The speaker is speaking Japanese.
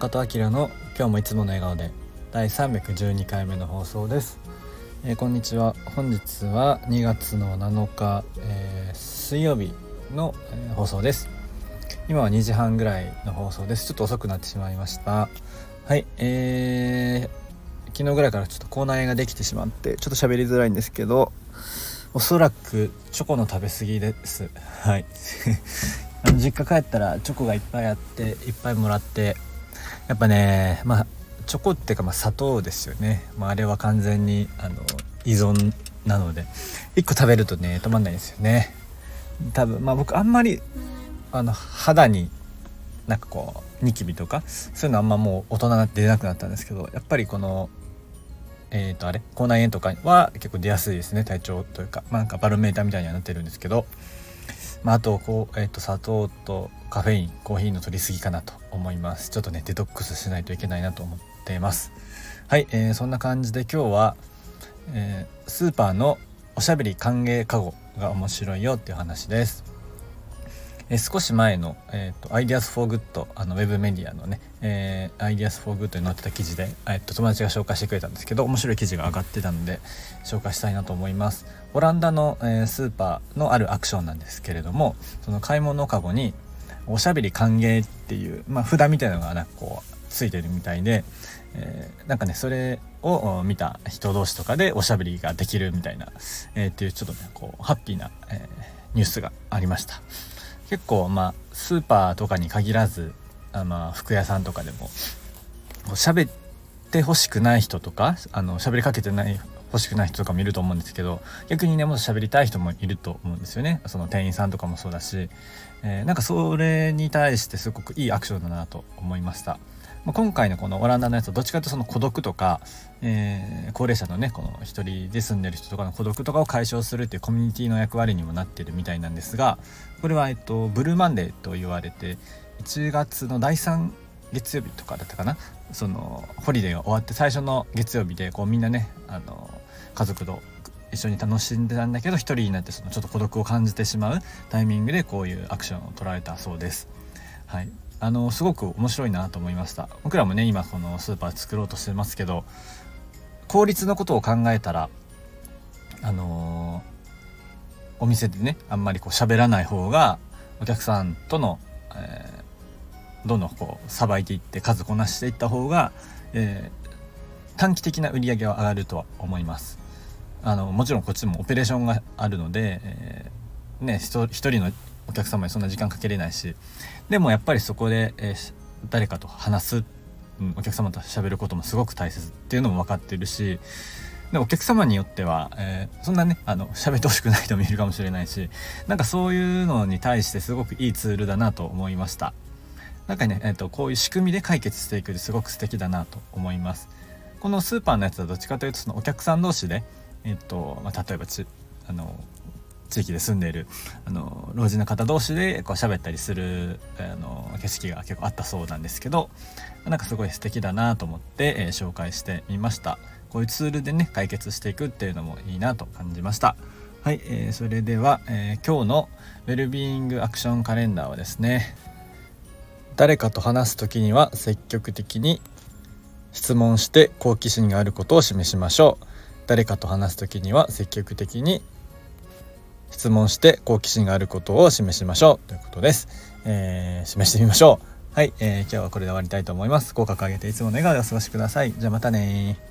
中戸明の今日もいつもの笑顔で第312回目の放送です、えー、こんにちは。本日は2月の7日、えー、水曜日の、えー、放送です。今は2時半ぐらいの放送です。ちょっと遅くなってしまいました。はいえー、昨日ぐらいからちょっと口内炎ができてしまってちょっと喋りづらいんですけどおそらくチョコの食べ過ぎです。はい。あの実家帰ったらチョコがいっぱいあっていっぱいもらってやっぱねまあチョコっていうかまあ砂糖ですよね、まあ、あれは完全にあの依存なので1個食べるとね止まんないんですよね。多分まあ僕あんまりあの肌になんかこうニキビとかそういうのあんまもう大人になって出なくなったんですけどやっぱりこのえっ、ー、とあれ？口内炎とかは結構出やすいですね体調というか、まあ、なんかバロメーターみたいにはなってるんですけどまあ、あとこう、えー、と砂糖とカフェインコーヒーの取りすぎかなと思います。ちょっとねデトックスしないといけないなと思っています。はい、えー、そんな感じで今日は、えー、スーパーのおしゃべり歓迎カゴが面白いよっていう話です。え少し前の、えーと、アイディアス・フォー・グッドあのウェブメディアのね、えー、アイディアス・フォー・グッドに載ってた記事で、えーと、友達が紹介してくれたんですけど面白い記事が上がってたので紹介したいなと思います。オランダの、えー、スーパーのあるアクションなんですけれどもその買い物かごにおしゃべり歓迎っていう、まあ、札みたいなのがなんかこうついてるみたいで、えー、なんかねそれを見た人同士とかでおしゃべりができるみたいな、えー、っていうちょっとねこうハッピーな、えー、ニュースがありました。結構まあスーパーとかに限らずあま服屋さんとかでも喋ってほしくない人とかあの喋りかけてない欲しくない人とかもいると思うんですけど逆にねもっと喋りたい人もいると思うんですよねその店員さんとかもそうだし、えー、なんかそれに対してすごくいいアクションだなと思いました。まあ、今回のこのオランダのやつはどっちかというとその孤独とか、えー、高齢者のねこの一人で住んでる人とかの孤独とかを解消するっていうコミュニティの役割にもなってるみたいなんですがこれは、えっと、ブルーマンデーと言われて1月の第3月曜日とかだったかな？そのホリデーが終わって最初の月曜日でこうみんなねあの家族と一緒に楽しんでたんだけど一人になってそのちょっと孤独を感じてしまうタイミングでこういうアクションを取られたそうです。はい、あのすごく面白いなと思いました。僕らもね今このスーパー作ろうとしてますけど効率のことを考えたらあのー、お店でねあんまりこう喋らない方がお客さんとの、えー、どんどんこうさばいていって数こなしていった方が、えー、短期的な売り上げは上がるとは思います。あのもちろんこっちもオペレーションがあるので、えー、ね一人のお客様にそんな時間かけれないしでもやっぱりそこで、えー、誰かと話す、うん、お客様と喋ることもすごく大切っていうのも分かってるしでお客様によっては、えー、そんなねあの喋ってほしくない人もいるかもしれないしなんかそういうのに対してすごくいいツールだなと思いました。なんかね、えーと、こういう仕組みで解決していくすごく素敵だなと思います。このスーパーのやつはどっちかというとそのお客さん同士で、えーとまあ、例えばちあの地域で住んでいるあの老人の方同士でこう喋ったりするあの景色が結構あったそうなんですけどなんかすごい素敵だなと思って、えー、紹介してみました。こういうツールでね解決していくっていうのもいいなと感じました。はい、えー、それでは、えー、今日のウェルビーイングアクションカレンダーはですね誰かと話す時には積極的に質問して好奇心があることを示しましょう。誰かと話す時には積極的に質問して好奇心があることを示しましょうということです。えー、示してみましょう。はい、えー、今日はこれで終わりたいと思います。口角上げていつもの笑顔でお過ごしください。じゃあまたね